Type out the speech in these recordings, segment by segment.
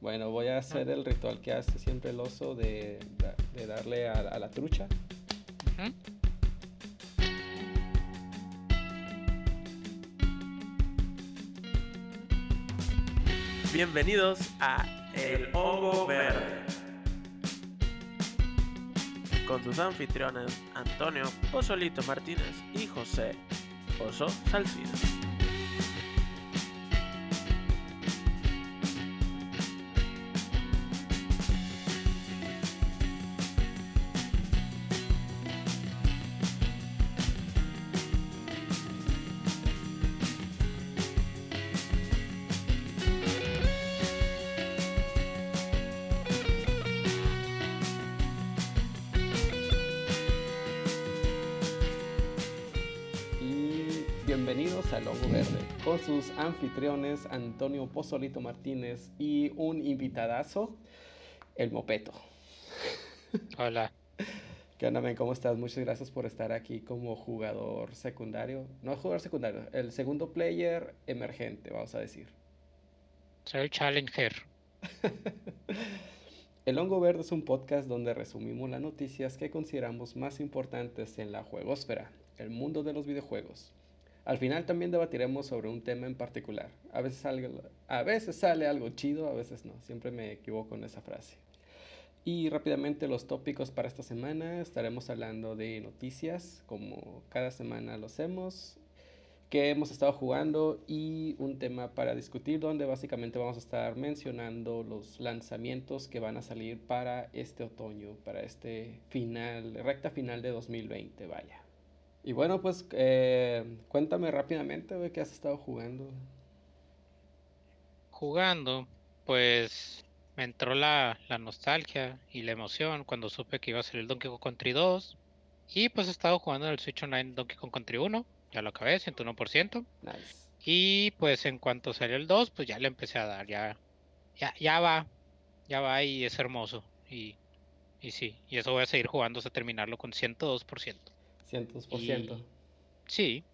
Bueno, voy a hacer el ritual que hace siempre el oso de, de darle a, a la trucha. Bienvenidos a El Hongo Verde. Con sus anfitriones Antonio Pozolito Martínez y José Oso Salcido. Sus anfitriones Antonio Pozolito Martínez y un invitadazo, el Mopeto. Hola. ¿Qué onda, men? ¿Cómo estás? Muchas gracias por estar aquí como jugador secundario. No jugador secundario, el segundo player emergente, vamos a decir. Soy el Challenger. El Hongo Verde es un podcast donde resumimos las noticias que consideramos más importantes en la juegosfera, el mundo de los videojuegos. Al final también debatiremos sobre un tema en particular. A veces, algo- a veces sale algo chido, a veces no. Siempre me equivoco en esa frase. Y rápidamente los tópicos para esta semana. Estaremos hablando de noticias, como cada semana lo hacemos, que hemos estado jugando y un tema para discutir donde básicamente vamos a estar mencionando los lanzamientos que van a salir para este otoño, para este final, recta final de 2020, vaya. Y bueno, pues eh, cuéntame rápidamente, güey, qué has estado jugando. Jugando, pues me entró la, la nostalgia y la emoción cuando supe que iba a salir el Donkey Kong Country 2. Y pues he estado jugando en el Switch Online Donkey Kong Country 1. Ya lo acabé, 101%. Nice. Y pues en cuanto salió el 2, pues ya le empecé a dar. Ya, ya, ya va. Ya va y es hermoso. Y, y sí, y eso voy a seguir jugando hasta terminarlo con 102%. Cientos por ciento. Y- Sí,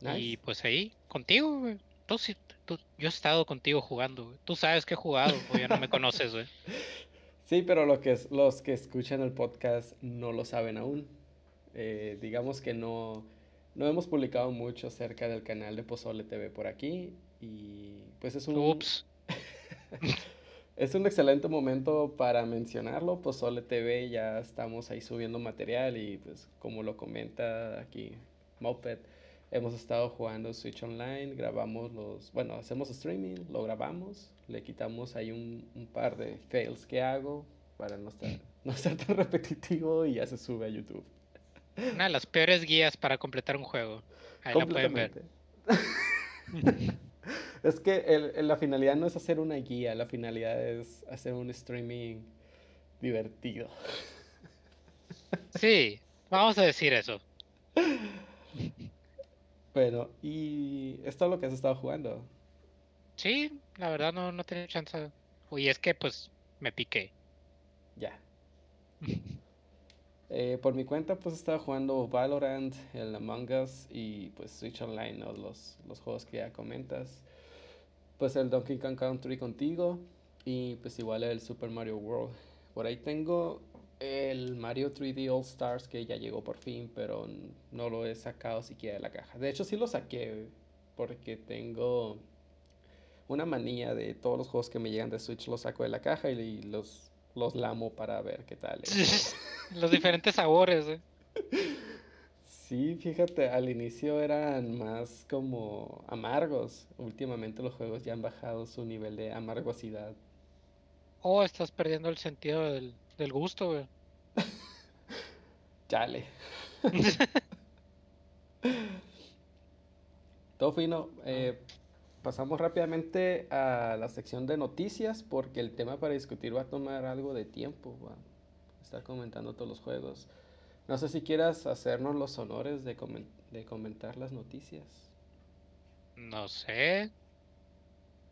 Y Nice. pues ahí, contigo, güey. Tú tú- yo he estado contigo jugando, güey. Tú sabes que he jugado, o ya no me conoces, güey. Sí, pero lo que es- los que escuchan el podcast no lo saben aún. Eh, digamos que no, no hemos publicado mucho acerca del canal de Pozole TV por aquí y pues es un, Ups. es un excelente momento para mencionarlo. Pozole TV ya estamos ahí subiendo material y pues como lo comenta aquí Moped, hemos estado jugando Switch Online, grabamos los, bueno, hacemos streaming, lo grabamos, le quitamos ahí un, un par de fails que hago para no estar, no ser tan repetitivo y ya se sube a YouTube. Una de las peores guías para completar un juego. Ahí la pueden ver. Es que el- la finalidad no es hacer una guía, la finalidad es hacer un streaming divertido. Sí, vamos a decir eso. Bueno, y esto es lo que has estado jugando. Sí, la verdad no, no tenía chance. Y es que pues me piqué. Ya. Eh, por mi cuenta, pues estaba jugando Valorant, el Among Us y pues Switch Online, ¿no? Los, los juegos que ya comentas. Pues el Donkey Kong Country contigo y pues igual el Super Mario World. Por ahí tengo el Mario 3D All Stars que ya llegó por fin, pero no lo he sacado siquiera de la caja. De hecho, sí lo saqué porque tengo una manía de todos los juegos que me llegan de Switch los saco de la caja y los, los lamo para ver qué tal es. Los diferentes sabores, güey. Sí, fíjate, al inicio eran más como amargos. Últimamente los juegos ya han bajado su nivel de amargosidad. Oh, estás perdiendo el sentido del, del gusto, güey. Chale. Todo fino. eh, pasamos rápidamente a la sección de noticias porque el tema para discutir va a tomar algo de tiempo. Va a estar comentando todos los juegos. No sé si quieras hacernos los honores de, comen- de comentar las noticias. No sé.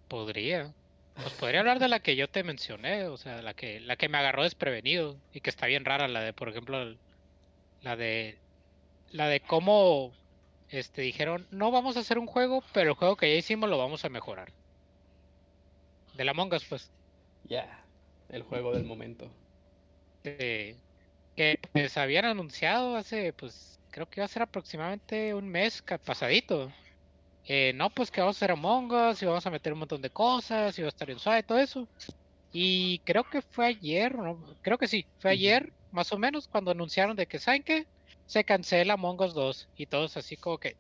Podría. Pues podría hablar de la que yo te mencioné, o sea, la que, la que me agarró desprevenido y que está bien rara, la de, por ejemplo, la de, la de cómo, este, dijeron, no vamos a hacer un juego, pero el juego que ya hicimos lo vamos a mejorar. del Among Us, pues. Ya, el juego del momento. de- que pues habían anunciado hace, pues, creo que iba a ser aproximadamente un mes pasadito. Eh, no, pues que vamos a hacer Among Us y vamos a meter un montón de cosas y va a estar bien suave todo eso. Y creo que fue ayer, ¿no? creo que sí, fue ayer, más o menos, cuando anunciaron de que, ¿saben qué? Se cancela Among Us 2 y todos así como que,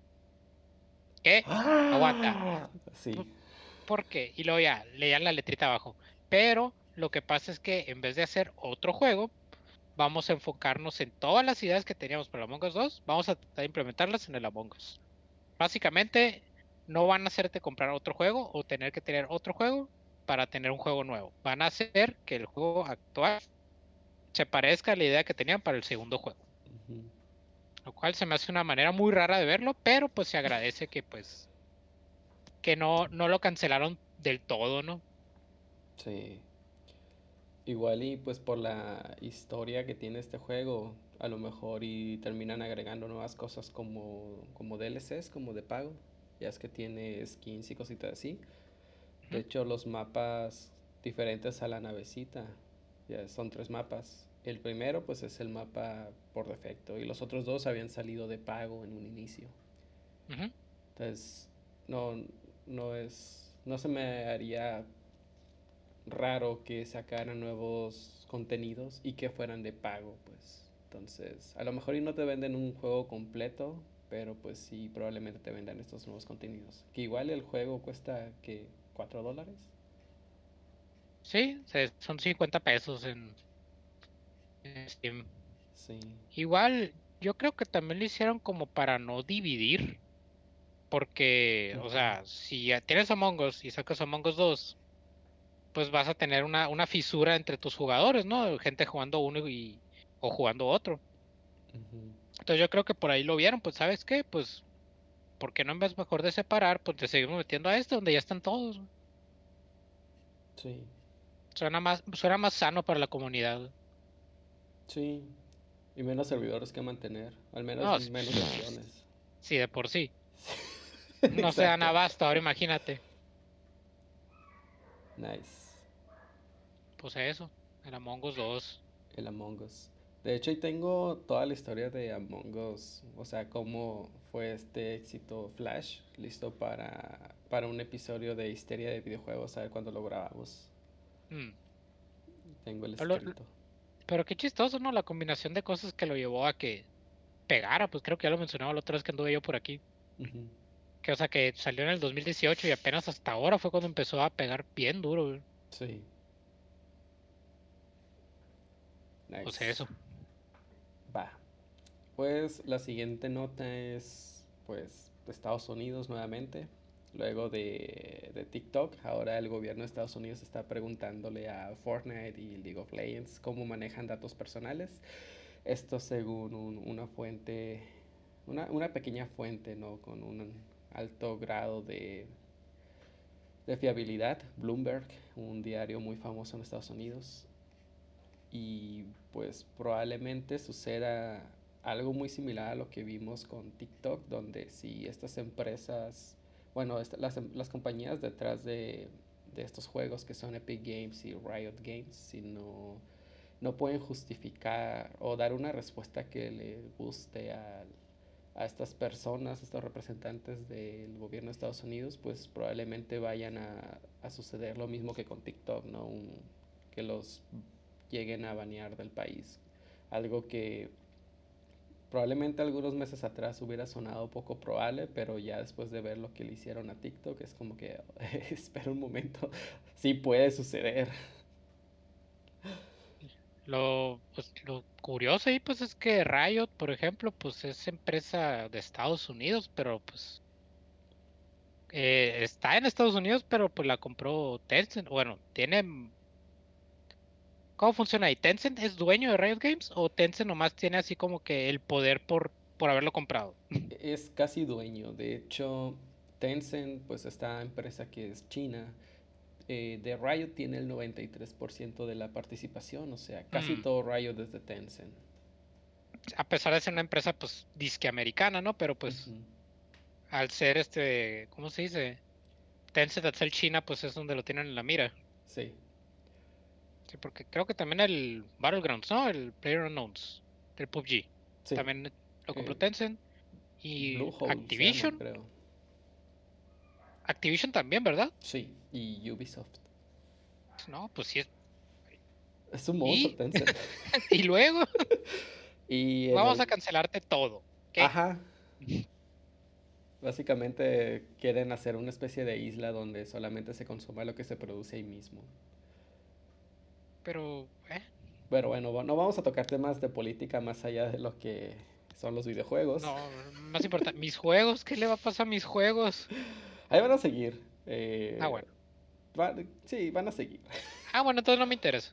¿qué? Aguanta. Sí. ¿Por qué? Y luego ya, leían la letrita abajo. Pero lo que pasa es que en vez de hacer otro juego, vamos a enfocarnos en todas las ideas que teníamos para el Among Us 2, vamos a tratar de implementarlas en el Among Us. Básicamente, no van a hacerte comprar otro juego o tener que tener otro juego para tener un juego nuevo. Van a hacer que el juego actual se parezca a la idea que tenían para el segundo juego. Lo cual se me hace una manera muy rara de verlo, pero pues se agradece que pues que no, no lo cancelaron del todo, ¿no? Sí. Igual y pues por la historia que tiene este juego, a lo mejor y terminan agregando nuevas cosas como, como DLCs, como de pago. Ya es que tiene skins y cositas así. De hecho, los mapas diferentes a la navecita, ya son tres mapas. El primero pues es el mapa por defecto y los otros dos habían salido de pago en un inicio. Entonces, no, no es, no se me haría raro que sacaran nuevos contenidos y que fueran de pago, pues. Entonces, a lo mejor y no te venden un juego completo, pero pues sí, probablemente te vendan estos nuevos contenidos. Que igual el juego cuesta, que ¿4 dólares? Sí, son 50 pesos en, en Steam. Sí. Igual, yo creo que también lo hicieron como para no dividir. Porque, o sea, si tienes Among Us y sacas Among Us 2, pues vas a tener una, una fisura entre tus jugadores, ¿no? Gente jugando uno y, o jugando otro. Entonces yo creo que por ahí lo vieron, pues ¿sabes qué? Pues, ¿por qué no en vez mejor de separar, pues te seguimos metiendo a este donde ya están todos? Sí. Suena más, suena más sano para la comunidad. Sí. Y menos servidores que mantener. Al menos No, sí. menos opciones. Sí, de por sí. No se dan abasto, ahora imagínate. Nice. Pues eso, el Among Us 2. El Among Us. De hecho, ahí tengo toda la historia de Among Us. O sea, cómo fue este éxito Flash. Listo para, para un episodio de Histeria de Videojuegos. A ver cuándo lo grabamos. Mm. Tengo el escrito. Pero qué chistoso, ¿no? La combinación de cosas que lo llevó a que pegara, pues creo que ya lo mencionaba la otra vez que anduve yo por aquí. Que, o sea, que salió en el 2018 y apenas hasta ahora fue cuando empezó a pegar bien duro. güey. Sí. O sea, Nice. eso. Va. Pues la siguiente nota es, pues, de Estados Unidos nuevamente. Luego de, de TikTok, ahora el gobierno de Estados Unidos está preguntándole a Fortnite y League of Legends cómo manejan datos personales. Esto según un- una fuente, una, una pequeña fuente, ¿no? Con un alto grado de, de fiabilidad, Bloomberg, un diario muy famoso en Estados Unidos. Y pues probablemente suceda algo muy similar a lo que vimos con TikTok, donde si estas empresas, bueno, las, em- las compañías detrás de, de estos juegos que son Epic Games y Riot Games, si no, no pueden justificar o dar una respuesta que le guste al- a estas personas, estos representantes del gobierno de Estados Unidos, pues probablemente vayan a, a suceder lo mismo que con TikTok, ¿no? Que los lleguen a banear del país. Algo que probablemente algunos meses atrás hubiera sonado poco probable, pero ya después de ver lo que le hicieron a TikTok es como que, espera un momento, sí puede suceder. Lo, pues, lo curioso ahí, pues, es que Riot, por ejemplo, pues es empresa de Estados Unidos, pero pues eh, está en Estados Unidos, pero pues la compró Tencent. Bueno, tiene... ¿Cómo funciona ahí? ¿Tencent es dueño de Riot Games o Tencent nomás tiene así como que el poder por, por haberlo comprado? Es casi dueño, de hecho, Tencent, pues esta empresa que es china, eh, de Riot tiene el 93% de la participación, o sea, casi Mm. todo Riot es de Tencent. A pesar de ser una empresa pues disque americana, ¿no? Pero pues al ser este, ¿cómo se dice? Tencent al ser China, pues es donde lo tienen en la mira. Sí. Sí, porque creo que también el Battlegrounds, ¿no? El PlayerUnknown's, el PUBG. Sí. También lo compró Eh, Tencent. Y llama, Activision. creo. Activision también, ¿verdad? Sí, y Ubisoft. No, pues sí. es- Es un monstruo, ¿Y? Tencent. Y luego y vamos el- a cancelarte todo. Ajá. Básicamente quieren hacer una especie de isla donde solamente se consuma lo que se produce ahí mismo. Pero, ¿eh? Pero bueno, no vamos a tocar temas de política más allá de lo que son los videojuegos. No, más importante, mis juegos, ¿qué le va a pasar a mis juegos? Ahí van a seguir. eh, Ah, bueno. va- sí, van a seguir. Ah, bueno, entonces no me interesa.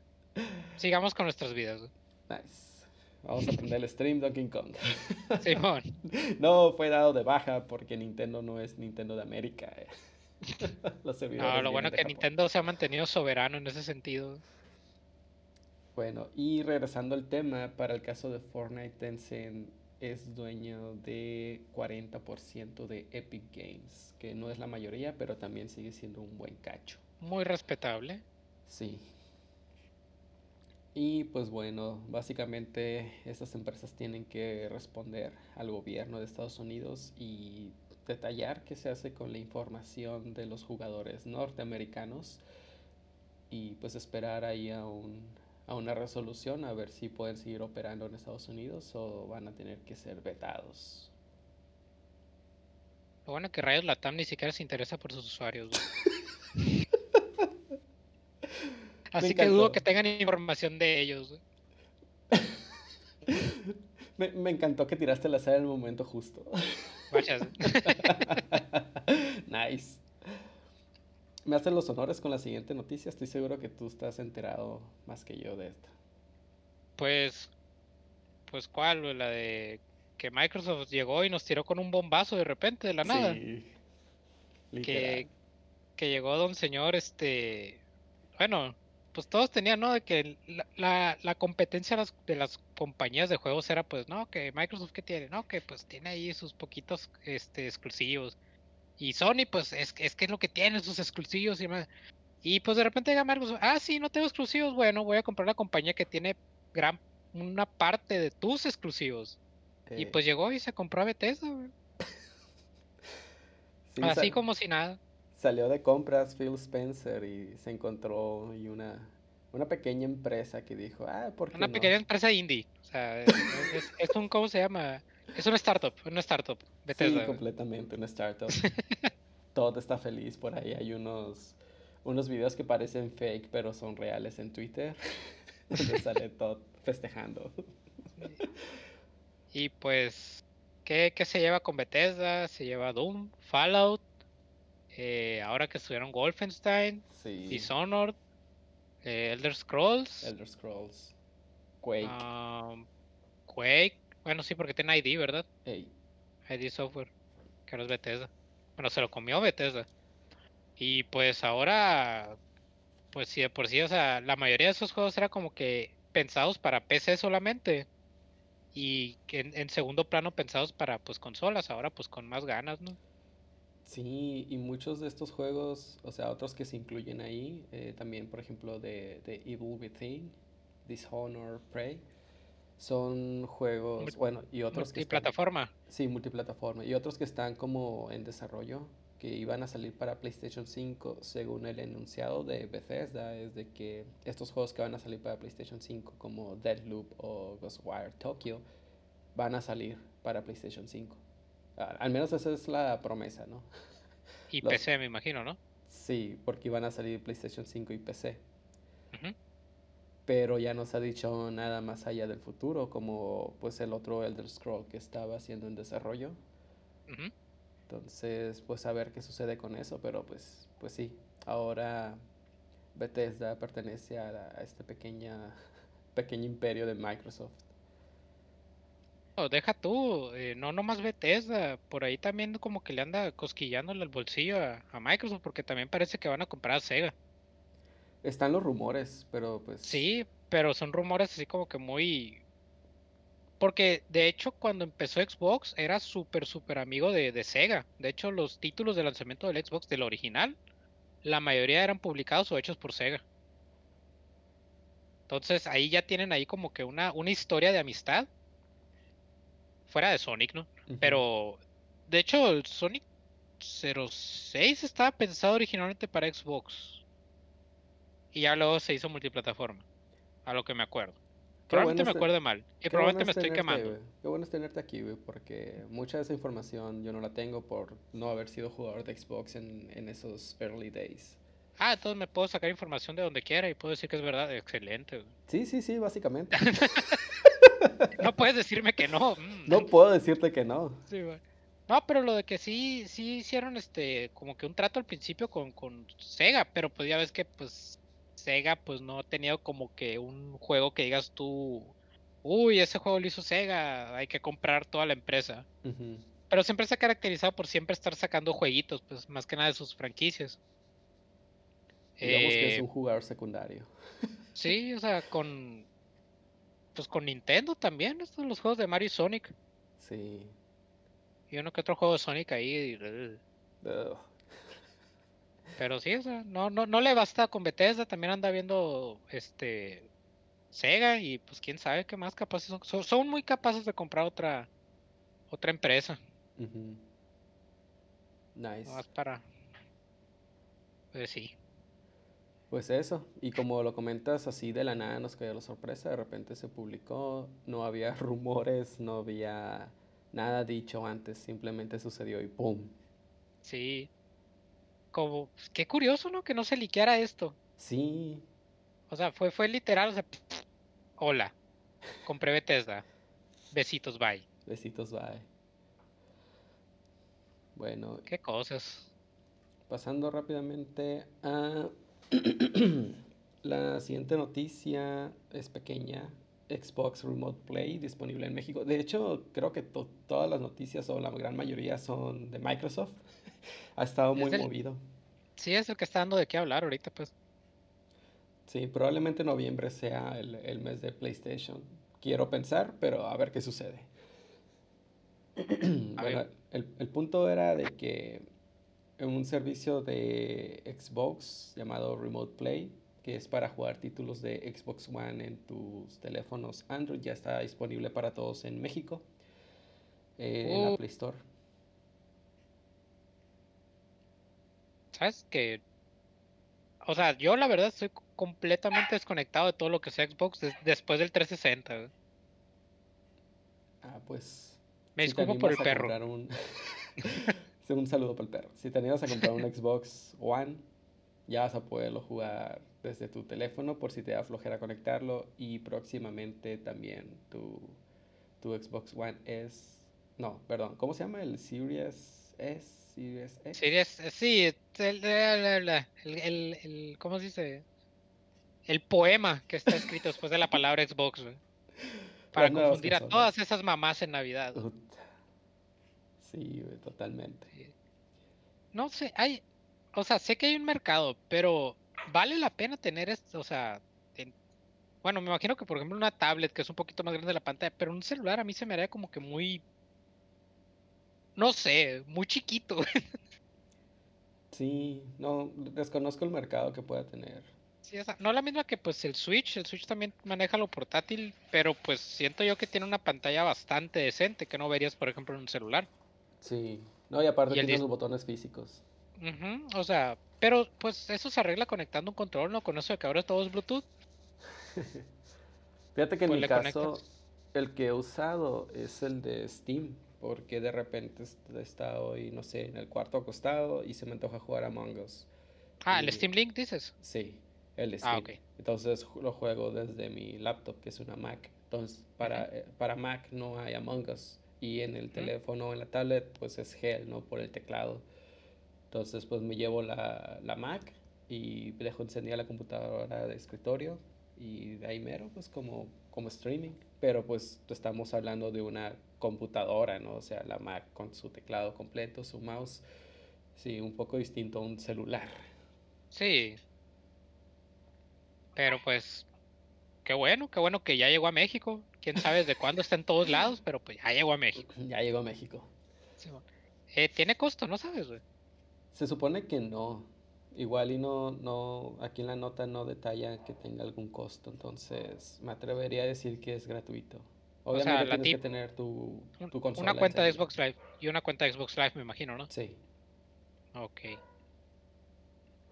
Sigamos con nuestras vidas. güey. Nice. Vamos a prender el stream Donkey Kong. Simón. No fue dado de baja porque Nintendo no es Nintendo de América. eh. Los No, lo bueno que Japón. Nintendo se ha mantenido soberano en ese sentido. Bueno, y regresando al tema, para el caso de Fortnite, Tencent es dueño de 40% de Epic Games, que no es la mayoría, pero también sigue siendo un buen cacho. Muy respetable. Sí. Y pues bueno, básicamente estas empresas tienen que responder al gobierno de Estados Unidos y detallar qué se hace con la información de los jugadores norteamericanos y pues esperar ahí a un, a una resolución a ver si pueden seguir operando en Estados Unidos o van a tener que ser vetados. Lo bueno que Rayos Latam ni siquiera se interesa por sus usuarios. Así que dudo que tengan información de ellos. Me, me encantó que tiraste la sal en el momento justo. Nice. Me hacen los honores con la siguiente noticia. Estoy seguro que tú estás enterado más que yo de esta. Pues, pues cuál, la de que Microsoft llegó y nos tiró con un bombazo de repente de la nada. Sí. que, que llegó don señor, este, bueno, pues todos tenían, ¿no? De que la, la, la competencia de las, de las compañías de juegos era, pues, no, que Microsoft que tiene, no, que pues tiene ahí sus poquitos, este, exclusivos. Y Sony, pues, es, que- es que es lo que tiene, sus exclusivos y más. Y pues de repente llega Microsoft, ah, sí, no tengo exclusivos, bueno, voy a comprar la compañía que tiene gran, una parte de tus exclusivos. Y Eh, pues llegó y se compró a Bethesda, güey. sí, Así como si nada. Salió de compras Phil Spencer y se encontró y una, una pequeña empresa que dijo, ah, ¿por qué Una no?". pequeña empresa indie. O sea, es, es- es un, ¿cómo se llama? Es una startup, una startup. Sí, Bethesda. completamente, una startup. Todo está feliz por ahí. Hay unos, unos videos que parecen fake, pero son reales en Twitter. Donde sale todo festejando. Y pues, ¿qué, qué se lleva con Bethesda? Se lleva Doom, Fallout, eh, ahora que estuvieron Wolfenstein, Sí. Dishonored, eh, Elder Scrolls, Elder Scrolls. Quake. um, Quake. Bueno, sí, porque tiene ID, ¿verdad? Ey, ID Software, que no es Bethesda. Bueno, se lo comió Bethesda. Y pues ahora, pues sí, de por sí, o sea, la mayoría de esos juegos era como que pensados para PC solamente. Y en, en segundo plano pensados para pues consolas, ahora pues con más ganas, ¿no? Sí, y muchos de estos juegos, o sea, otros que se incluyen ahí, eh, también, por ejemplo, de, de Evil Within, Dishonored, Prey, son juegos, bueno, y otros que están, Multiplataforma. sí, multiplataforma, y otros que están como en desarrollo, que iban a salir para PlayStation 5, según el enunciado de Bethesda, es de que estos juegos que van a salir para PlayStation 5, como Deadloop o Ghostwire Tokyo, van a salir para PlayStation 5. Ah, Al menos esa es la promesa, ¿no? Y Los- PC, me imagino, ¿no? Sí, porque iban a salir PlayStation 5 y PC. Pero ya no se ha dicho nada más allá del futuro, como pues el otro Elder Scroll que estaba siendo en desarrollo. Entonces, pues a ver qué sucede con eso, pero pues, pues sí, ahora Bethesda pertenece a, la- a este pequeña, pequeño imperio de Microsoft. No, deja tú, eh, no nomás Bethesda, por ahí también como que le anda cosquillándole el bolsillo a, a Microsoft, porque también parece que van a comprar a Sega. Están los rumores, pero pues... Sí, pero son rumores así como que muy... Porque de hecho cuando empezó Xbox era súper, súper amigo de, de Sega. De hecho los títulos de lanzamiento del Xbox, del original, la mayoría eran publicados o hechos por Sega. Entonces ahí ya tienen ahí como que una, una historia de amistad. Fuera de Sonic, ¿no? Pero, de hecho, el Sonic 06 estaba pensado originalmente para Xbox. Y ya luego se hizo multiplataforma. A lo que me acuerdo. Qué Probablemente bueno me acuerde mal. Y probablemente bueno me es estoy tenerte, quemando. güey. Qué bueno es tenerte aquí, güey, porque mucha de esa información yo no la tengo por no haber sido jugador de Xbox en, en esos early days. Ah, entonces me puedo sacar información de donde quiera y puedo decir que es verdad. Excelente. güey. Sí, sí, sí, básicamente. No puedes decirme que no. mm, No puedo decirte que no. Sí, güey. No, pero lo de que sí, sí hicieron este, como que un trato al principio con, con Sega, pero pues ya ves que pues Sega pues no ha tenido como que un juego que digas tú, uy, ese juego lo hizo Sega, hay que comprar toda la empresa. Pero siempre se ha caracterizado por siempre estar sacando jueguitos, pues más que nada de sus franquicias. Digamos que es Eh, un jugador secundario. Sí, o sea, con pues con Nintendo también, estos los juegos de Mario y Sonic. Sí. Y uno que otro juego de Sonic ahí. ugh. Pero sí, o sea, no, no, no le basta con Bethesda, también anda viendo este Sega y pues quién sabe qué más capaces son. Son, son muy capaces de comprar otra otra empresa, Ujú. Nice. nomás para pues sí. Pues eso, y como lo comentas así de la nada nos cayó la sorpresa, de repente se publicó, no había rumores, no había nada dicho antes, simplemente sucedió y ¡pum! Sí. Como pues, qué curioso, ¿no? Que no se liqueara esto. Sí, O sea, fue fue literal, o sea, hola. Compré Bethesda. Besitos, bye. besitos, bye. Bueno, Qué cosas. pasando rápidamente a la siguiente noticia, es pequeña, Xbox Remote Play disponible en México. De hecho, creo que to- todas las noticias o la gran mayoría son de Microsoft. Ha estado Es muy movido. Sí, es el que está dando de qué hablar ahorita, pues. Sí, probablemente noviembre sea el, el mes de PlayStation. Quiero pensar, pero a ver qué sucede. Bueno, el, el punto era de que en un servicio de Xbox llamado Remote Play, que es para jugar títulos de Xbox One en tus teléfonos Android, ya está disponible para todos en México, eh, en la Oh. Play Store. ¿Sabes? Que. O sea, yo la verdad estoy completamente desconectado de todo lo que sea Xbox des- después del 360. güey. Ah, pues. Me si disculpo por el perro. un... Un saludo para el perro. Si te animas a comprar un Xbox One, ya vas a poderlo jugar desde tu teléfono por si te da flojera conectarlo. Y próximamente también tu, tu Xbox One S. No, perdón. ¿Cómo se llama? El Series S. Series X. Series- eh, sí, el, el, el- el- el- ¿cómo se dice? El poema que está escrito después de la palabra Xbox, güey. Para Las confundir a todas esas mamás en Navidad. güey. Sí, güey, totalmente. No sé, hay, o sea, sé que hay un mercado, pero vale la pena tener esto, o sea, en- bueno, me imagino que por ejemplo una tablet que es un poquito más grande la pantalla, pero un celular a mí se me haría como que muy, no sé, muy chiquito. Sí, no, desconozco el mercado que pueda tener. Sí, o sea, no la misma que pues el Switch, el Switch también maneja lo portátil, pero pues siento yo que tiene una pantalla bastante decente que no verías por ejemplo en un celular. Sí. No, y aparte Y tiene los botones físicos. O sea, pero pues eso se arregla conectando un control, ¿no? Con eso de que ahora todo es Bluetooth. Fíjate que en Pues mi caso, conectas. el que he usado es el de Steam, porque de repente he estado hoy, no sé, en el cuarto acostado y se me antoja jugar Among Us. Ah, el Y- Steam Link dices. Sí, el Ah, Steam. ok. Entonces ju- lo juego desde mi laptop, que es una Mac. Entonces, para, eh, para Mac no hay Among Us. Y en el teléfono, en la tablet, pues es Hell, ¿no? Por el teclado. Entonces, pues me llevo la, la Mac y dejo encendida la computadora de escritorio. Y de ahí mero, pues como, como streaming. Pero pues estamos hablando de una computadora, ¿no? O sea, la Mac con su teclado completo, su mouse. Sí, un poco distinto a un celular. Sí. Pero pues, qué bueno, qué bueno que ya llegó a México. Quién sabe desde cuándo está en todos lados, pero pues ya llegó a México. Ya llegó a México. Eh, tiene costo, ¿no sabes, güey? Se supone que no. Igual y no, no, aquí en la nota no detalla que tenga algún costo, entonces me atrevería a decir que es gratuito. O sea, la tienes que tener tu, tu consola. una cuenta de. Xbox Live y una cuenta de Xbox Live, me imagino, ¿no? Sí. Ok.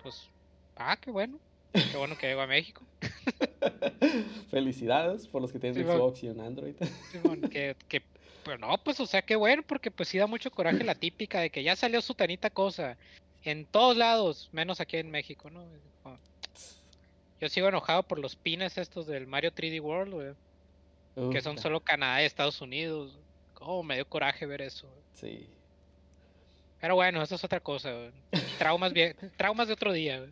Pues, ah, qué bueno. Qué bueno que llegó a México. Felicidades por los que tienen Sí. Xbox y un Android. Simón, que, que, pues no, pues o sea, qué bueno, porque pues sí da mucho coraje la típica de que ya salió su tanita cosa en todos lados, menos aquí en México, ¿no? Yo sigo enojado por los pines estos del Mario 3D World, güey, que son solo Canadá y Estados Unidos. Oh, me dio coraje ver eso. Sí. Pero bueno, eso es otra cosa, güey. Traumas, vie- traumas de otro día, güey.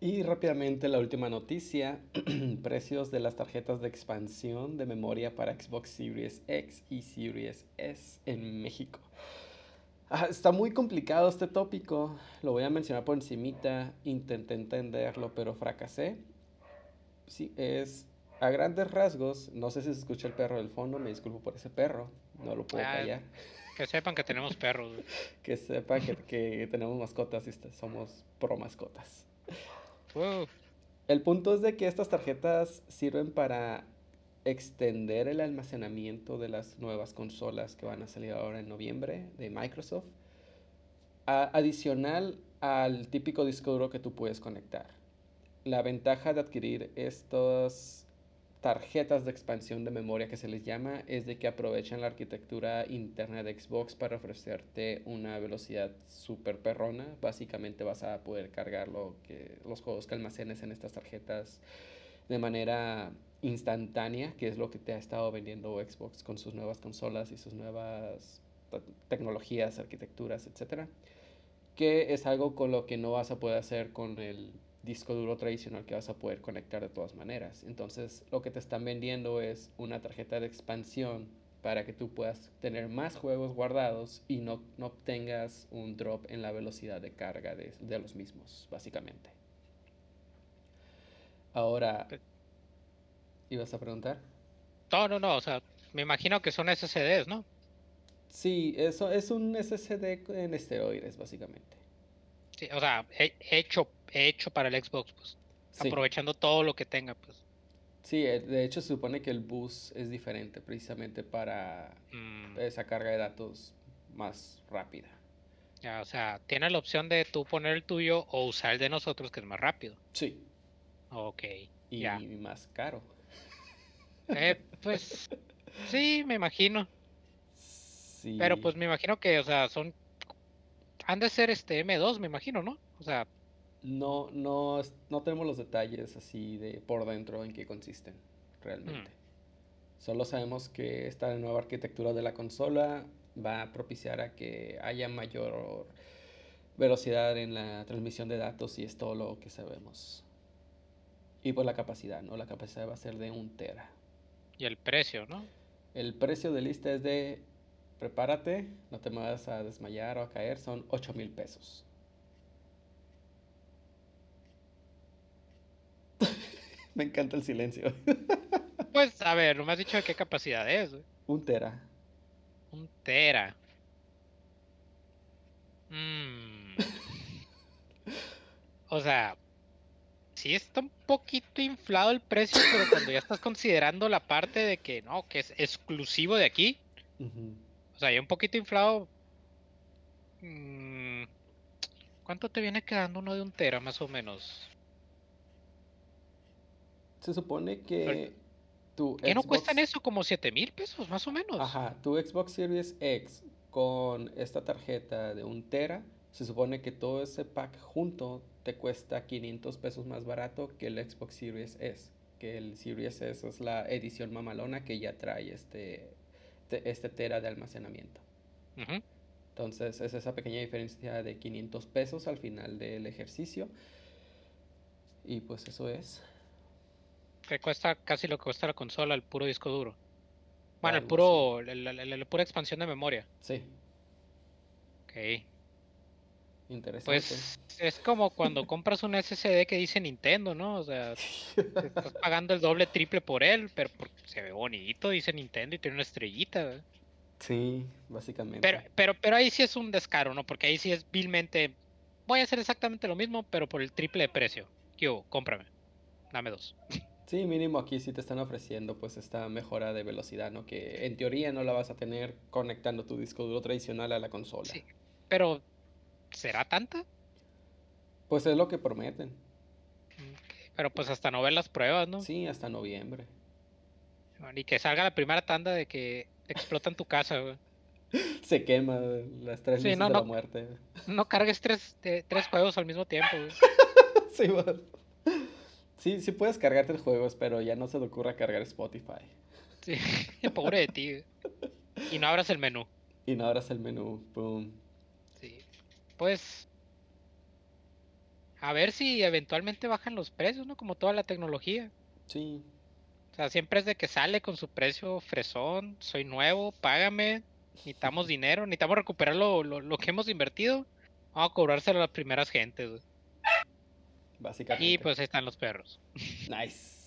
Y rápidamente la última noticia, precios de las tarjetas de expansión de memoria para Xbox Series X y Series S en México. Ah, está muy complicado este tópico, lo voy a mencionar por encimita, intenté entenderlo pero fracasé. Sí, es a grandes rasgos, no sé si se escucha el perro del fondo, me disculpo por ese perro, no lo puedo Ah, callar. Que sepan que tenemos perros. Que sepa que, que tenemos mascotas y somos pro mascotas. El punto es de que estas tarjetas sirven para extender el almacenamiento de las nuevas consolas que van a salir ahora en noviembre de Microsoft, a- adicional al típico disco duro que tú puedes conectar. La ventaja de adquirir estas tarjetas de expansión de memoria que se les llama es de que aprovechan la arquitectura interna de Xbox para ofrecerte una velocidad súper perrona. Básicamente vas a poder cargar lo que, los juegos que almacenes en estas tarjetas de manera instantánea, que es lo que te ha estado vendiendo Xbox con sus nuevas consolas y sus nuevas te- tecnologías, arquitecturas, etcétera. Que es algo con lo que no vas a poder hacer con el disco duro tradicional que vas a poder conectar de todas maneras. Entonces, lo que te están vendiendo es una tarjeta de expansión para que tú puedas tener más juegos guardados y no, no obtengas un drop en la velocidad de carga de, de los mismos, básicamente. Ahora, ¿ibas a preguntar? No, no, no, o sea, me imagino que son SSDs, ¿no? Sí, eso es un SSD en esteroides, básicamente. Sí, o sea, he- hecho, hecho para el Xbox, pues, Sí. aprovechando todo lo que tenga, pues. Sí, eh, de hecho se supone que el bus es diferente precisamente para Mm, esa carga de datos más rápida. ya, o sea, tiene la opción de tú poner el tuyo o usar el de nosotros, que es más rápido. Sí, Ok, y ya. más caro. Eh, pues, sí, me imagino. Sí. Pero pues me imagino que, o sea, son... Han de ser este M2, me imagino, ¿no? O sea, No, no, no tenemos los detalles así de por dentro en qué consisten realmente. Solo sabemos que esta nueva arquitectura de la consola va a propiciar a que haya mayor velocidad en la transmisión de datos y es todo lo que sabemos. Y pues la capacidad, ¿no? La capacidad va a ser de un tera. y el precio, ¿no? El precio de lista es de, prepárate, no te vas a desmayar o a caer, son 8 mil pesos. Me encanta el silencio. Pues, a ver, no me has dicho de qué capacidad es, güey. Un tera. Un tera. Mm. O sea, sí está un poquito inflado el precio, pero cuando ya estás considerando la parte de que no, que es exclusivo de aquí, o sea, ya un poquito inflado. mm, ¿Cuánto te viene quedando uno de un tera, más o menos? Se supone que tu ¿Qué no Xbox- cuestan eso? Como 7 mil pesos, más o menos. Ajá, tu Xbox Series X con esta tarjeta de un tera, se supone que todo ese pack junto te cuesta 500 pesos más barato que el Xbox Series S. Que el Series S es la edición mamalona que ya trae este, te- este tera de almacenamiento. Entonces es esa pequeña diferencia de 500 pesos al final del ejercicio. Y pues eso es. Que cuesta casi lo que cuesta la consola, el puro disco duro. Bueno, el puro, la pura expansión de memoria. Sí, Ok. interesante. Pues es como cuando compras un SSD que dice Nintendo, ¿no? O sea, te estás pagando el doble, triple por él, pero se ve bonito, dice Nintendo y tiene una estrellita. Sí, básicamente. Pero, pero, pero ahí sí es un descaro, ¿no? Porque ahí sí es vilmente voy a hacer exactamente lo mismo, pero por el triple de precio. Yo, cómprame. Dame dos. Sí, mínimo aquí sí te están ofreciendo pues esta mejora de velocidad, ¿no? Que en teoría no la vas a tener conectando tu disco duro tradicional a la consola. Sí. Pero, ¿será tanta? Pues es lo que prometen. Pero pues hasta no ver las pruebas, ¿no? Sí, hasta noviembre. Y que salga la primera tanda de que explotan tu casa, güey. Se quema las tres Sí, luces no, de no. la muerte. No cargues tres, eh, tres juegos al mismo tiempo, güey. Sí, bueno. Sí, sí puedes cargar tres juegos, pero ya no se te ocurra cargar Spotify. Sí, pobre de ti. Y no abras el menú. Y no abras el menú. Boom. Sí. Pues. A ver si eventualmente bajan los precios, ¿no? Como toda la tecnología. Sí. O sea, siempre es de que sale con su precio fresón, soy nuevo, págame, necesitamos dinero, necesitamos recuperar lo, lo, lo que hemos invertido. Vamos a cobrárselo a las primeras gentes, güey. Básicamente. Y pues ahí están los perros. Nice.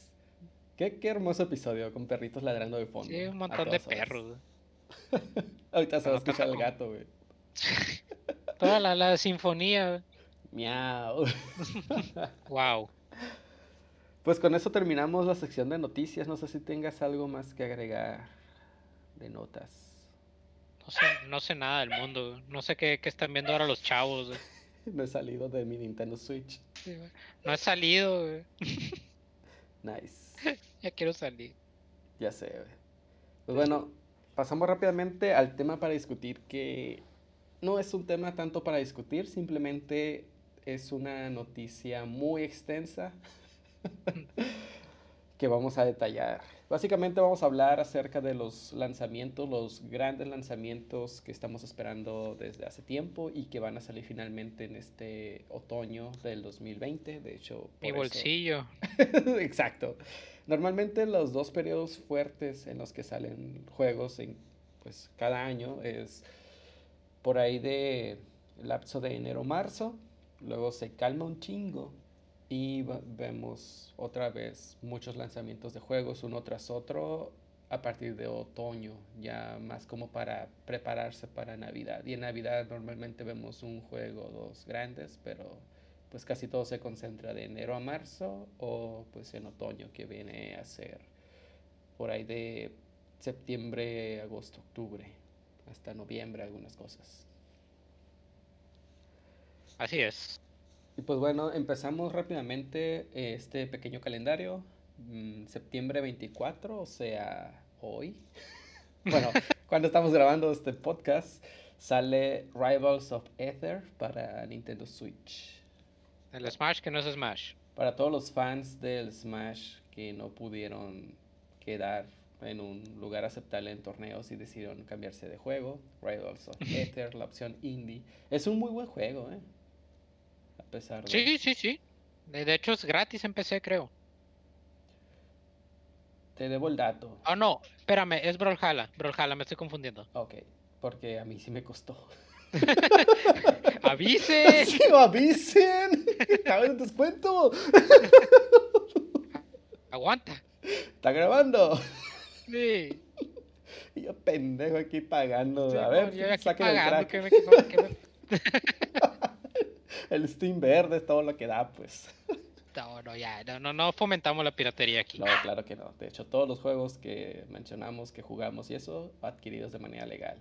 Qué, qué hermoso episodio con perritos ladrando de fondo. Sí, un montón de perros. Ahorita se va a escuchar el gato, güey. Toda la, la sinfonía. Miau. Wow. Pues con eso terminamos la sección de noticias. No sé si tengas algo más que agregar de notas. No sé, no sé nada del mundo. No sé qué, qué están viendo ahora los chavos, güey. No he salido de mi Nintendo Switch. Sí. No he salido, güey. Nice. Ya quiero salir. Ya sé, güey. Pues bueno, pasamos rápidamente al tema para discutir que no es un tema tanto para discutir, simplemente es una noticia muy extensa que vamos a detallar. Básicamente vamos a hablar acerca de los lanzamientos, los grandes lanzamientos que estamos esperando desde hace tiempo y que van a salir finalmente en este otoño del 2020. De hecho, Mi eso- bolsillo. Exacto. Normalmente los dos periodos fuertes en los que salen juegos en pues cada año es por ahí de lapso de enero-marzo, luego se calma un chingo y vemos otra vez muchos lanzamientos de juegos uno tras otro a partir de otoño, ya más como para prepararse para Navidad. Y en Navidad normalmente vemos un juego dos grandes, pero pues casi todo se concentra de enero a marzo o pues en otoño que viene a ser por ahí de septiembre, agosto, octubre, hasta noviembre algunas cosas. Así es. Y pues bueno, empezamos rápidamente eh, este pequeño calendario. mm, septiembre 24, o sea, hoy. bueno, cuando estamos grabando este podcast, sale Rivals of Ether para Nintendo Switch. El Smash que no es Smash. Para todos los fans del Smash que no pudieron quedar en un lugar aceptable en torneos y decidieron cambiarse de juego, Rivals of Ether, la opción indie, es un muy buen juego, ¿eh? Pesar de... Sí, sí, sí. De hecho es gratis en PC, creo. Te debo el dato. Oh, no. Espérame, es Brawlhalla. Brawlhalla, me estoy confundiendo. Ok, porque a mí sí me costó. ¡Avise! ¡Sí, avisen! ¡Estaba en descuento! ¡Aguanta! ¡Está grabando! Sí. Y yo pendejo aquí pagando. Sí, a ver, yo aquí saquen el pagando. crack. que me- que no- que me- El Steam verde es todo lo que da, pues. No, no, ya. No, no, no fomentamos la piratería aquí. No, claro que no. De hecho, todos los juegos que mencionamos, que jugamos y eso, adquiridos de manera legal.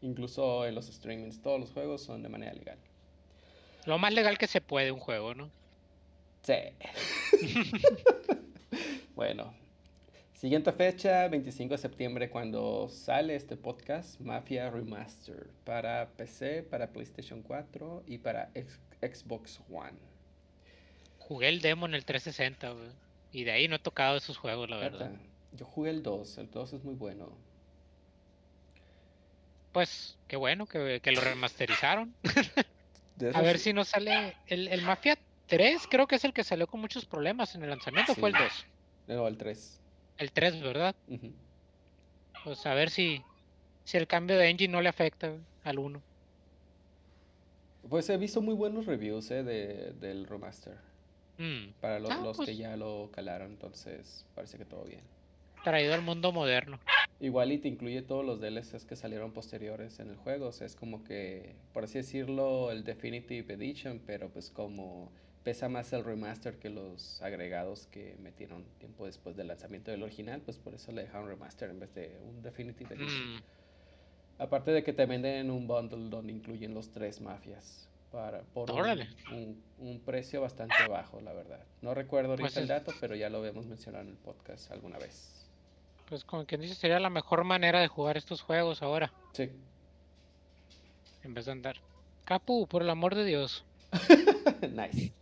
Incluso en los streamings, todos los juegos son de manera legal. Lo más legal que se puede un juego, ¿no? Sí. bueno, siguiente fecha, 25 de septiembre, cuando sale este podcast, Mafia Remaster, para PC, para PlayStation 4 y para X- Xbox One. Jugué el demo en el 360, güey. Y de ahí no he tocado esos juegos, la verdad. Neta, Yo jugué el 2, el 2 es muy bueno. Pues, qué bueno que, que lo remasterizaron. A ver si no sale. El, el Mafia 3 creo que es el que salió con muchos problemas en el lanzamiento. ¿o Fue el Sí. 2. No, el 3. El 3, ¿verdad? Ujú. Pues a ver si, si el cambio de engine no le afecta al 1. Pues he visto muy buenos reviews eh, de, del remaster. Mm, Para lo- Ah, los que pues. ya lo calaron, entonces parece que todo bien. traído al mundo moderno. Igual y te incluye todos los DLCs que salieron posteriores en el juego. O sea, es como que, por así decirlo, el Definitive Edition, pero pues como pesa más el remaster que los agregados que metieron tiempo después del lanzamiento del original, pues por eso le dejaron remaster en vez de un Definitive Edition. Mm, Aparte de que te venden un bundle donde incluyen los tres mafias para, por un, Órale. un- un precio bastante bajo, la verdad. No recuerdo ahorita Pues el dato, pero ya lo habíamos mencionado en el podcast alguna vez. Pues como quien dice, sería la mejor manera de jugar estos juegos ahora, Sí. en vez de andar. Capu, por el amor de Dios. nice.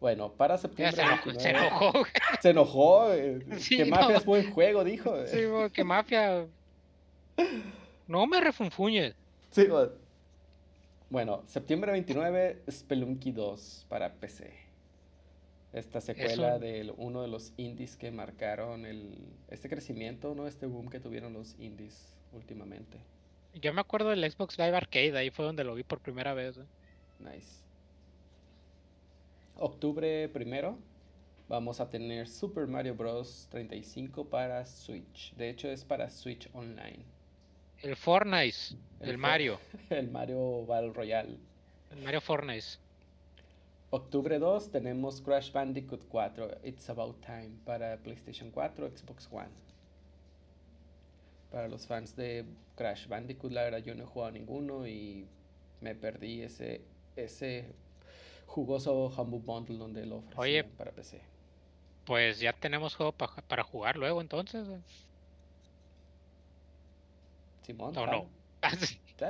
Bueno, para septiembre se enojó. 29 Se enojó. Se enojó, eh, Sí, que no. Mafia es buen juego, dijo. eh. Sí, que mafia. No me refunfuñes. Sí, bo- Bueno, septiembre 29, Spelunky 2 para PC. Esta secuela un- de uno de los indies que marcaron el, este crecimiento, ¿no? Este boom que tuvieron los indies últimamente. Yo me acuerdo del Xbox Live Arcade, ahí fue donde lo vi por primera vez. eh. Nice. Octubre primero, vamos a tener Super Mario Bros. 35 para Switch. De hecho, es para Switch Online. El Fortnite, El el Mario. El Mario Battle Royale. El Mario Fortnite. Octubre 2 tenemos Crash Bandicoot 4, It's About Time para PlayStation 4, Xbox One. Para los fans de Crash Bandicoot, la verdad yo no he jugado ninguno y me perdí ese, ese jugoso Humble Bundle donde lo ofrecían Oye. para PC. Pues ya tenemos juego pa- para jugar luego entonces. Simón, ¿O jalo. no? ¿Sí?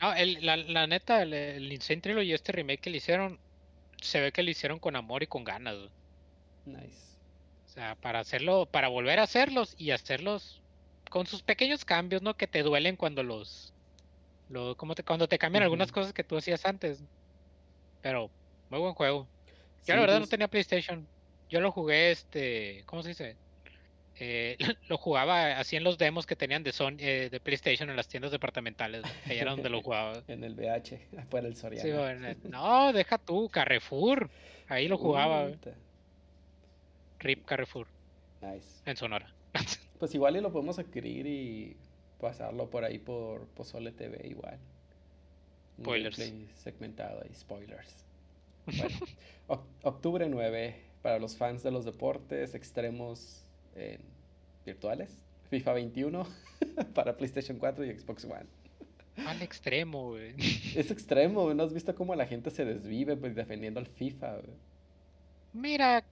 No, el- la, la neta, el, el Insane Trilogy y este remake que le hicieron, se ve que lo hicieron con amor y con ganas. Nice. O sea, para hacerlo, para volver a hacerlos y hacerlos con sus pequeños cambios, ¿no? Que te duelen cuando los, lo, como te, cuando te cambian algunas cosas que tú hacías antes. Pero, muy buen juego. Yo Sí, la verdad no pues, tenía PlayStation. Yo lo jugué, este, ¿cómo se dice? Eh, lo jugaba así en los demos que tenían de Sony, eh, de PlayStation en las tiendas departamentales. Ahí era donde lo jugaba. En el VH, afuera del Soriana. Sí, bueno, eh, no, deja tú, Carrefour. Ahí lo jugaba, Rip Carrefour, Nice. en Sonora. Pues igual y lo podemos adquirir y pasarlo por ahí por Pozole TV igual. Un Spoilers. segmentado y spoilers. Bueno, oc- octubre 9 para los fans de los deportes extremos eh, virtuales. FIFA 21 para PlayStation 4 y Xbox One. Al extremo, güey. Es extremo, ¿no has visto cómo la gente se desvive pues, defendiendo al FIFA? güey? Mira,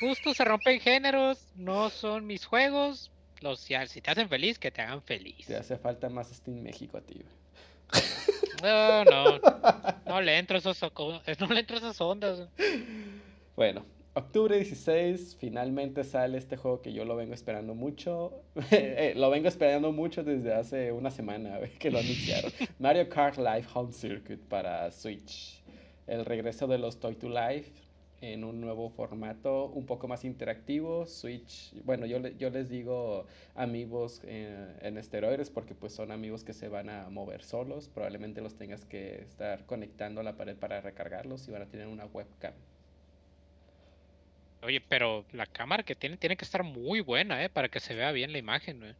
justo se rompen géneros, no son mis juegos. Los, si si te hacen feliz, que te hagan feliz. Te hace falta más Steam México a ti. güey. No, no, no le entro a esos, no le entro a esas ondas. Bueno, octubre 16 finalmente sale este juego que yo lo vengo esperando mucho. Eh, lo vengo esperando mucho desde hace una semana que lo anunciaron. Mario Kart Live Home Circuit para Switch. El regreso de los Toy to Life en un nuevo formato un poco más interactivo. Switch, bueno, yo, yo les digo amigos eh, en esteroides porque pues son amigos que se van a mover solos. Probablemente los tengas que estar conectando a la pared para recargarlos y van a tener una webcam. Oye, pero la cámara que tiene tiene que estar muy buena, ¿eh? Para que se vea bien la imagen, güey.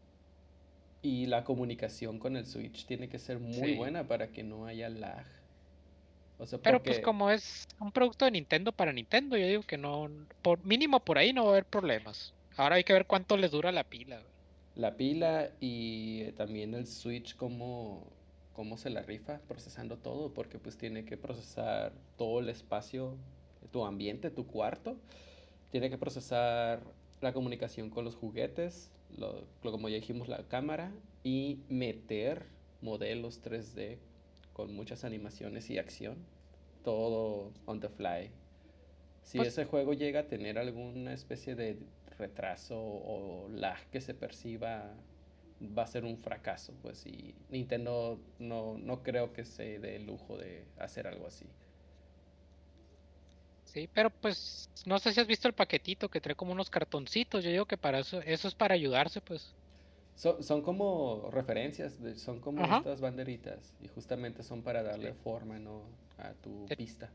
Y la comunicación con el Switch tiene que ser muy Sí. buena para que no haya lag. O sea, Pero porque pues como es un producto de Nintendo para Nintendo, yo digo que no, por mínimo por ahí no va a haber problemas. Ahora hay que ver cuánto les dura la pila. la pila y eh, también el Switch cómo, cómo se la rifa procesando todo, porque pues tiene que procesar todo el espacio, tu ambiente, tu cuarto. Tiene que procesar la comunicación con los juguetes, lo, como ya dijimos, la cámara y meter modelos 3D con muchas animaciones y acción. Todo on the fly. Si Pues- ese juego llega a tener alguna especie de retraso o lag que se perciba, va a ser un fracaso, pues, y Nintendo no, no creo que se dé el lujo de hacer algo así. Sí, pero pues no sé si has visto el paquetito que trae como unos cartoncitos. Yo digo que para eso, eso es para ayudarse, pues. So- son como referencias, son como Ajá. estas banderitas, y justamente son para darle forma, ¿no? a tu De- pista.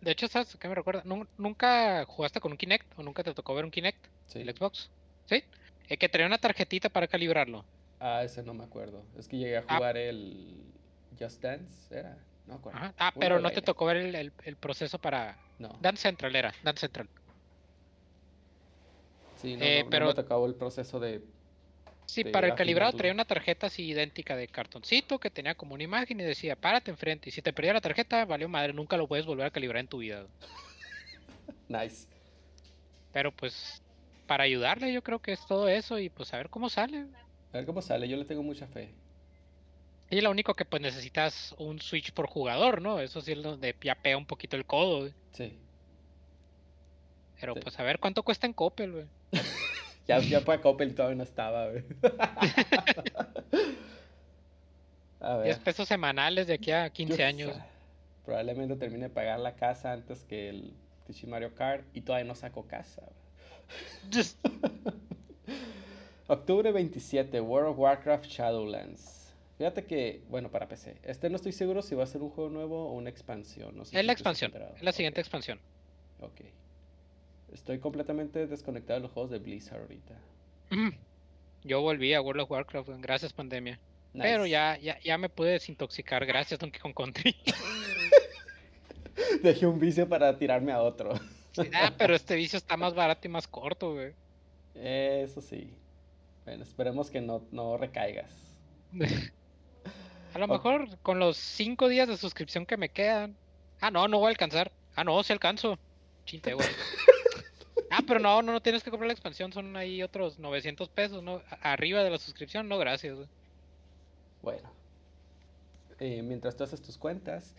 De hecho, ¿sabes qué me recuerda? Nun- ¿Nunca jugaste con un Kinect o nunca te tocó ver un Kinect? Sí. el Xbox. ¿Sí? El que traía una tarjetita para calibrarlo. Ah, ese no me acuerdo. Es que llegué a Ah. jugar el Just Dance, ¿era? No acuerdo. Ajá. Ah, Uno pero no te tocó ver el, el- el proceso para... No. Dance Central era, Dance Central. Sí, no, Eh, no- no pero- me tocó el proceso de... Sí, de para el calibrado traía una tarjeta así idéntica de cartoncito que tenía como una imagen y decía, párate enfrente. Y si te perdía la tarjeta, valió madre, nunca lo puedes volver a calibrar en tu vida. Nice. Pero pues, para ayudarle yo creo que es todo eso y pues a ver cómo sale. A ver cómo sale, yo le tengo mucha fe. Y lo único que pues necesitas un switch por jugador, ¿no? Eso sí es donde ya pega un poquito el codo, güey. Sí. Pero Sí. pues a ver cuánto cuesta en Coppel, güey. Ya, ya fue a Coppel todavía no estaba, güey. a 10 ver. pesos semanales de aquí a 15 Uf, años. Probablemente termine de pagar la casa antes que el Tichi Mario Kart y todavía no saco casa. güey. Octubre 27, World of Warcraft Shadowlands. Fíjate que, bueno, para PC. Este no estoy seguro si va a ser un juego nuevo o una expansión. No sé Es si la expansión, es la siguiente expansión. Ok. Estoy completamente desconectado de los juegos de Blizzard ahorita. Yo volví a World of Warcraft, gracias pandemia. Pero ya, ya, ya me pude desintoxicar, gracias Donkey Kong Country. Dejé un vicio para tirarme a otro. Sí, ah, pero este vicio está más barato y más corto, güey. Eso sí. Bueno, esperemos que no, no recaigas. A lo mejor con los 5 días de suscripción que me quedan. Ah, no, no voy a alcanzar. Ah, no, sí alcanzo. Chinte, güey. Ah, pero no, no, no tienes que comprar la expansión, son ahí otros 900 pesos, ¿no? Arriba de la suscripción, no, gracias, güey. Bueno. Eh, mientras tú haces tus cuentas,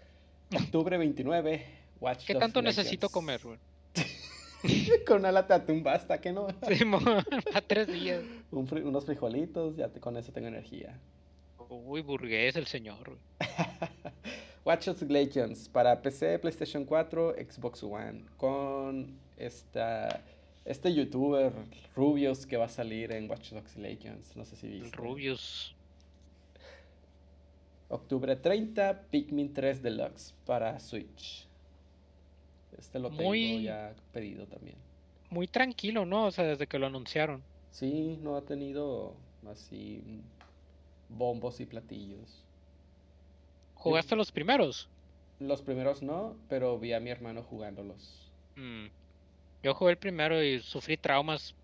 octubre 29, Watch ¿Qué tanto necesito comer, güey? Con una lata de atún basta, que no? Simón, a tres días. Un fri- unos frijolitos, ya te- con eso tengo energía. Uy, burgués el señor. Watch Dogs Legends para PC, PlayStation 4, Xbox One. Con esta, este youtuber Rubius que va a salir en Watch Dogs Legends. No sé si viste. Rubius. Octubre 30, Pikmin 3 Deluxe para Switch. Este lo tengo Muy- ya pedido también. Muy tranquilo, ¿no? O sea, desde que lo anunciaron. Sí, no ha tenido así bombos y platillos. ¿Jugaste los primeros? Los primeros no, pero vi a mi hermano jugándolos. Mm. Yo jugué el primero y sufrí traumas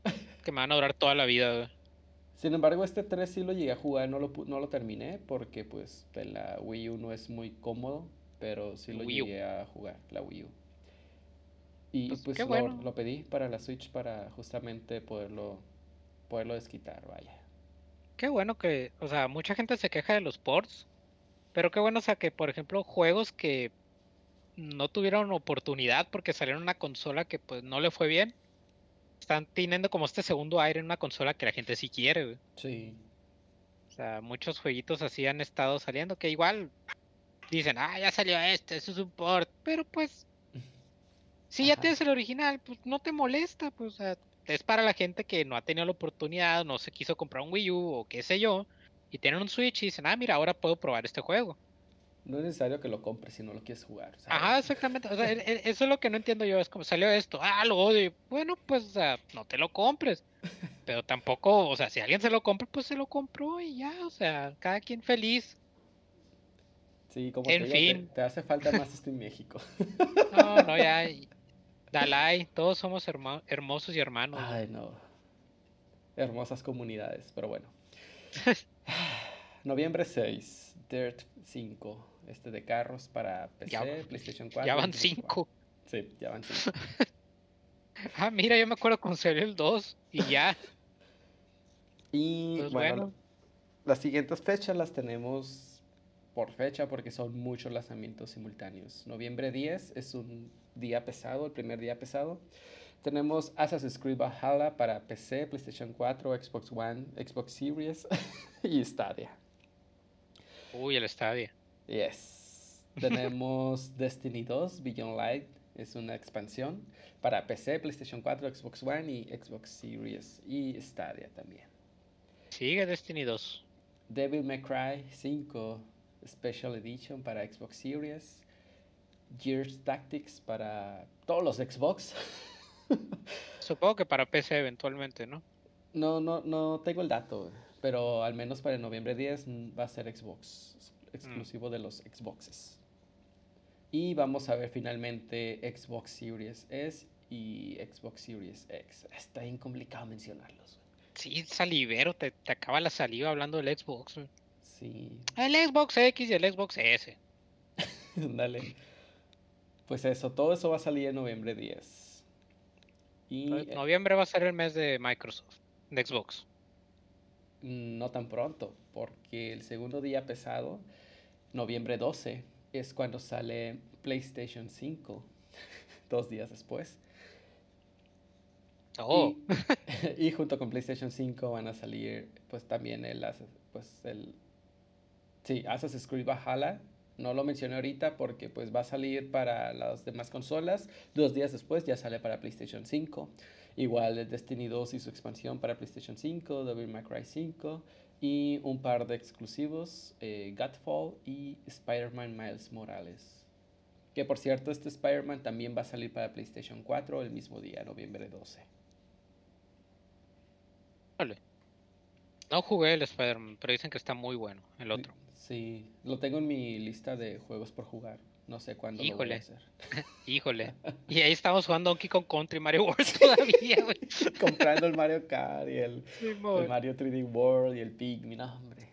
que me van a durar toda la vida. Sin embargo, este 3 sí lo llegué a jugar, no lo, no lo terminé porque pues de la Wii U no es muy cómodo, pero sí lo llegué a jugar, la Wii U. Y Pues, pues lo, bueno. lo pedí para la Switch para justamente poderlo, poderlo desquitar, vaya. Qué bueno que, o sea, mucha gente se queja de los ports, pero qué bueno, o sea, que por ejemplo, juegos que no tuvieron oportunidad porque salieron una consola que pues no le fue bien, están teniendo como este segundo aire en una consola que la gente sí quiere, güey. Sí, O sea, muchos jueguitos así han estado saliendo que igual dicen, ah, ya salió este, eso es un port, pero pues, si ya tienes el original, pues no te molesta, pues, o sea, es para la gente que no ha tenido la oportunidad, no se quiso comprar un Wii U o qué sé yo, y tienen un Switch y dicen, ah, mira, ahora puedo probar este juego. no es necesario que lo compres si no lo quieres jugar, Ajá, ¿sabes? exactamente. O sea, e- e- eso es lo que no entiendo yo. Es como salió esto. Ah, lo odio. Bueno, pues, o sea, no te lo compres. Pero tampoco, o sea, si alguien se lo compra, pues se lo compró y ya. O sea, cada quien feliz. Sí, como En te digo, te- te, hace falta más esto en México. No, no, ya. Dalai, todos somos herma- hermosos y hermanos. Ay, no. Hermosas comunidades, pero bueno. Noviembre 6, Dirt 5, este de carros para PC, Ya- PlayStation 4. ya van Xbox One. cinco. Sí, ya van 5. Ah, mira, yo me acuerdo cuando salió el 2 y ya. Y Pues bueno, bueno. las siguientes fechas las tenemos por fecha porque son muchos lanzamientos simultáneos. Noviembre 10 es un día pesado, el primer día pesado. Tenemos Assassin's Creed Valhalla para PC, PlayStation 4, Xbox One, Xbox Series y Stadia. Uy, el estadio. Yes. Tenemos Destiny 2, Beyond Light, es una expansión para PC, PlayStation 4, Xbox One y Xbox Series y Stadia también. Sigue Destiny 2. Devil May Cry 5 Special Edition para Xbox Series. Gears Tactics para todos los Xbox. Supongo que para PC eventualmente, ¿no? No, no, no tengo el dato, pero al menos para el noviembre 10 va a ser Xbox, exclusivo de los Xboxes. Y vamos a ver finalmente Xbox Series S y Xbox Series X. Está bien complicado mencionarlos. Sí, salivero, te, te acaba la saliva hablando del Xbox. Sí. El Xbox X y el Xbox S. Dale. Pues eso, todo eso va a salir en noviembre 10. Y Pues, Noviembre va a ser el mes de Microsoft, de Xbox. mm, no tan pronto, porque el segundo día pesado, noviembre 12, es cuando sale PlayStation 5, dos días después. Oh, Y, y junto con PlayStation 5 van a salir pues también el, pues el sí, Assassin's Creed Valhalla. No lo mencioné ahorita porque pues va a salir para las demás consolas. Dos días después ya sale para PlayStation 5. Igual Destiny 2 y su expansión para PlayStation 5, Devil May Cry 5 y un par de exclusivos, eh, Godfall y Spider-Man Miles Morales. Que por cierto, este Spider-Man también va a salir para PlayStation 4 el mismo día, noviembre 12. Órale. No jugué el Spider-Man, pero dicen que está muy bueno el otro. Sí, lo tengo en mi lista de juegos por jugar. No sé cuándo lo voy Híjole. a hacer. Híjole. Y ahí estamos jugando Donkey Kong Country Mario World todavía, güey. Comprando el Mario Kart y el. Mario 3D World y el Pikmin, no, hombre.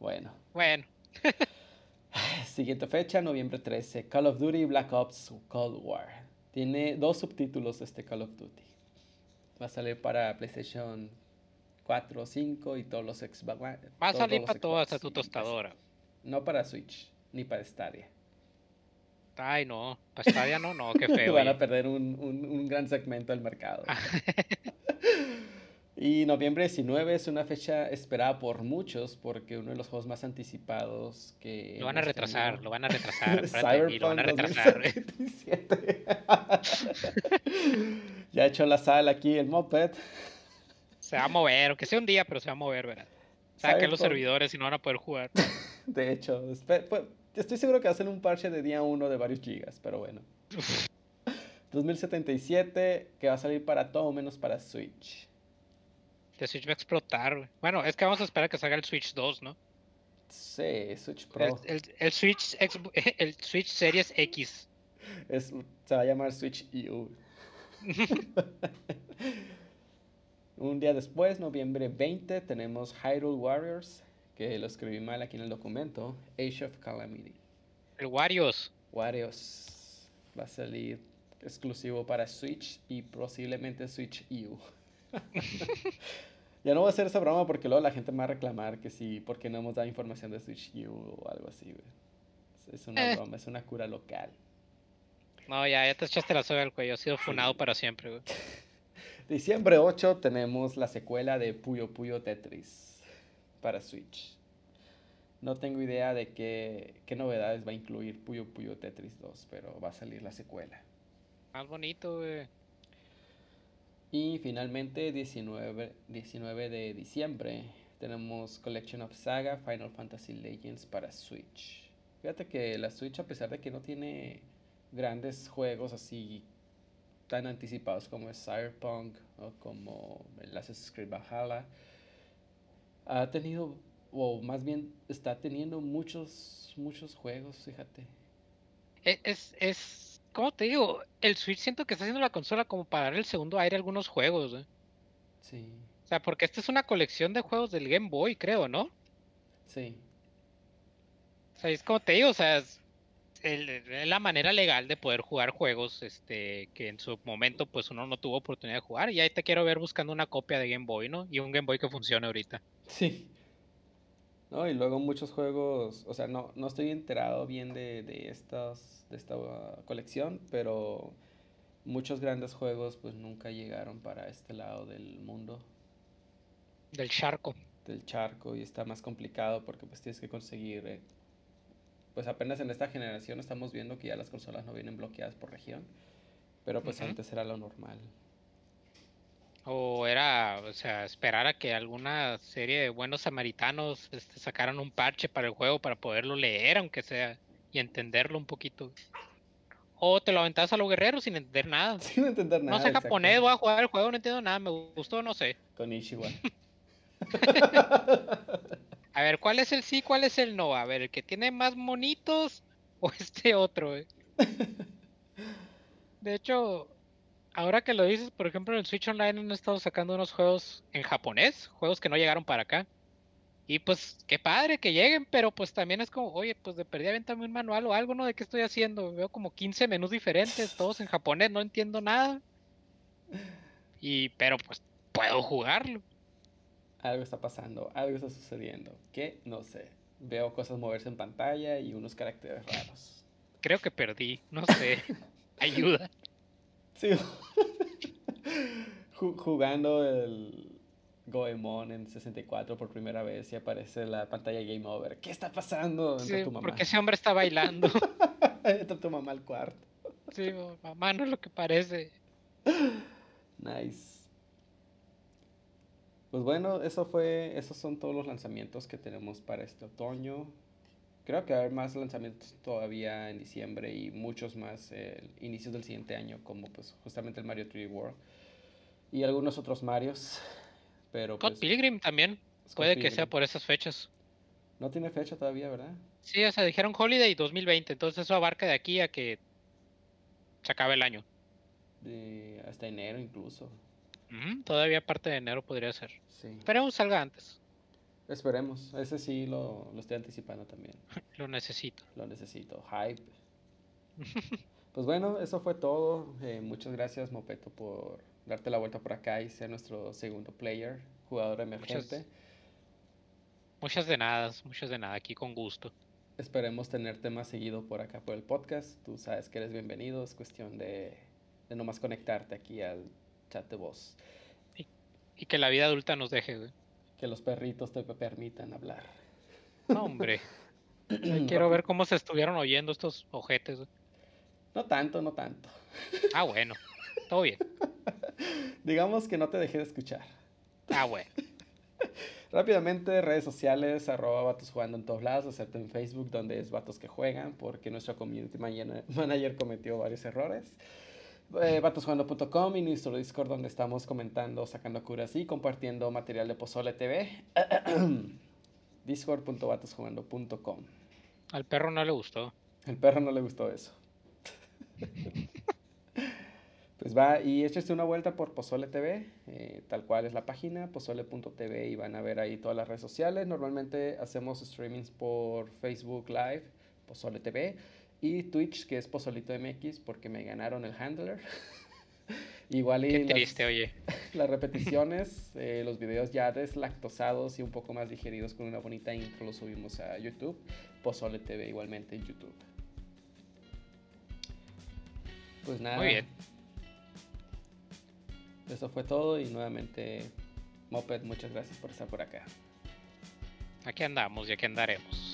Bueno, Bueno, siguiente fecha, noviembre 13, Call of Duty Black Ops Cold War. Tiene dos subtítulos este Call of Duty. Va a salir para PlayStation 4, 5 y todos los Xbox. va a salir para todas hasta tu tostadora. No para Switch, ni para Stadia. Ay, no, para Stadia no, no, qué feo. Van a oye. perder un, un- un gran segmento del mercado. y noviembre 19 es una fecha esperada por muchos porque uno de los juegos más anticipados que... Lo van a retrasar, tenido- lo van a retrasar. mí, lo van a retrasar. 2077. ya echó la sal aquí el moped. Se va a mover, aunque sea un día, pero se va a mover, ¿verdad? Saquen los Cyberpunk. servidores y no van a poder jugar. De hecho, pues, estoy seguro que hacen un parche de día 1 de varios gigas, pero bueno. 2077 que va a salir para todo menos para Switch. El Switch va a explotar, güey. Bueno, es que vamos a esperar a que salga el Switch 2, ¿no? Sí, Switch Pro. el- el Switch el Switch Series X. Es, se va a llamar Switch EU. Un día después, noviembre 20, tenemos Hyrule Warriors, que lo escribí mal aquí en el documento. Age of Calamity. El Warriors. Warriors va a salir exclusivo para Switch y posiblemente Switch EU. ya no voy a hacer esa broma porque luego la gente me va a reclamar que sí, porque no hemos dado información de Switch EU o algo así, güey. Es- una Eh. broma, es una cura local. No, ya, ya te echaste la soga al cuello. Ha sido funado para siempre, güey. Diciembre 8 tenemos la secuela de Puyo Puyo Tetris para Switch. No tengo idea de qué, qué novedades va a incluir Puyo Puyo Tetris 2, pero va a salir la secuela. Más bonito, güey. Y finalmente 19, 19 de diciembre tenemos Collection of Saga Final Fantasy Legends para Switch. Fíjate que la Switch a pesar de que no tiene grandes juegos así tan anticipados como es Cyberpunk o como el Assassin's Creed Valhalla, ha tenido, o más bien está teniendo muchos, muchos juegos, fíjate. E- Es, es, ¿cómo te digo? El Switch siento que está haciendo la consola como para dar el segundo aire a algunos juegos, güey. Sí, O sea, porque esta es una colección de juegos del Game Boy, creo, ¿no? sí, O sea, es como te digo, o sea, es, el- es la manera legal de poder jugar juegos este, que en su momento pues uno no tuvo oportunidad de jugar. Y ahí te quiero ver buscando una copia de Game Boy, ¿no? Y un Game Boy que funcione ahorita. Sí. No, y luego muchos juegos, o sea, no, no estoy enterado bien de, de estas, de esta colección, pero muchos grandes juegos pues nunca llegaron para este lado del mundo, Del charco. del charco, y está más complicado porque pues tienes que conseguir, eh, pues apenas en esta generación estamos viendo que ya las consolas no vienen bloqueadas por región, pero pues Ujú. antes era lo normal. O era, o sea, esperar a que alguna serie de buenos samaritanos este, sacaran un parche para el juego para poderlo leer, aunque sea, y entenderlo un poquito. O te lo aventas a los guerreros sin entender nada. Sin entender nada. no sé japonés, voy a jugar el juego, no entiendo nada, me gustó, no sé. Con Ishiwa. A ver, ¿cuál es el sí, cuál es el no? A ver, ¿el que tiene más monitos o este otro? eh? De hecho, ahora que lo dices, por ejemplo, en el Switch Online han estado sacando unos juegos en japonés, juegos que no llegaron para acá. Y pues, qué padre que lleguen, pero pues también es como, oye, pues de perdida avéntame un manual o algo, ¿no? ¿De qué estoy haciendo? Veo como 15 menús diferentes, todos en japonés, no entiendo nada. Y, pero pues, puedo jugarlo. Algo está pasando, algo está sucediendo. Que no sé. Veo cosas moverse en pantalla y unos caracteres raros. Creo que perdí, no sé. Ayuda. Sí. Ju- Jugando el Goemon en 64 por primera vez y aparece la pantalla Game Over. ¿Qué está pasando? Sí, tu mamá. porque ese hombre está bailando. Entra tu mamá al cuarto. Sí, mamá, no es lo que parece. Nice. Pues bueno, eso fue, esos son todos los lanzamientos que tenemos para este otoño. Creo que va a haber más lanzamientos todavía en diciembre y muchos más eh, inicios del siguiente año, como pues justamente el Mario 3D World y algunos otros Marios. Pero Scott pues, Pilgrim también. Scott Puede que sea por esas fechas. No tiene fecha todavía, ¿verdad? Sí, o sea, dijeron Holiday 2020, entonces eso abarca de aquí a que se acabe el año. De- hasta enero incluso. Todavía parte de enero podría ser. Sí. Esperemos salga antes. Esperemos. Ese sí lo, lo estoy anticipando también. Lo necesito. Lo necesito. Hype. Pues bueno, eso fue todo. Eh, muchas gracias, Mopeto, por darte la vuelta por acá y ser nuestro segundo player, jugador emergente. Muchas de nada, muchas de nada, aquí con gusto. Esperemos tenerte más seguido por acá por el podcast. Tú sabes que eres bienvenido. Es cuestión de, de nomás conectarte aquí al chat de voz. Y que la vida adulta nos deje, güey. Que los perritos te permitan hablar. No, hombre. Quiero ver cómo se estuvieron oyendo estos ojetes. güey. No tanto, no tanto. Ah, bueno. Todo bien. Digamos que no te dejé de escuchar. Ah, bueno. Rápidamente, redes sociales, arroba vatos jugando en todos lados, excepto en Facebook, donde es vatos que juegan, porque nuestro community mana- manager cometió varios errores. Eh, vatosjugando.com y nuestro Discord, donde estamos comentando, sacando curas y compartiendo material de Pozole TV. Discord.vatosjugando.com. Al perro no le gustó. El perro no le gustó eso. Pues va y échese una vuelta por Pozole TV, eh, tal cual es la página, pozole.tv y van a ver ahí todas las redes sociales. Normalmente hacemos streamings por Facebook Live, Pozole TV, y Twitch, que es Pozolito MX, porque me ganaron el handler. Igual y Qué las- triste, oye. las repeticiones, eh, los videos ya deslactosados y un poco más digeridos con una bonita intro los subimos a YouTube. Pozole TV igualmente en YouTube. Pues nada. Muy bien. Eso fue todo y nuevamente Moped, muchas gracias por estar por acá. Aquí andamos y aquí andaremos.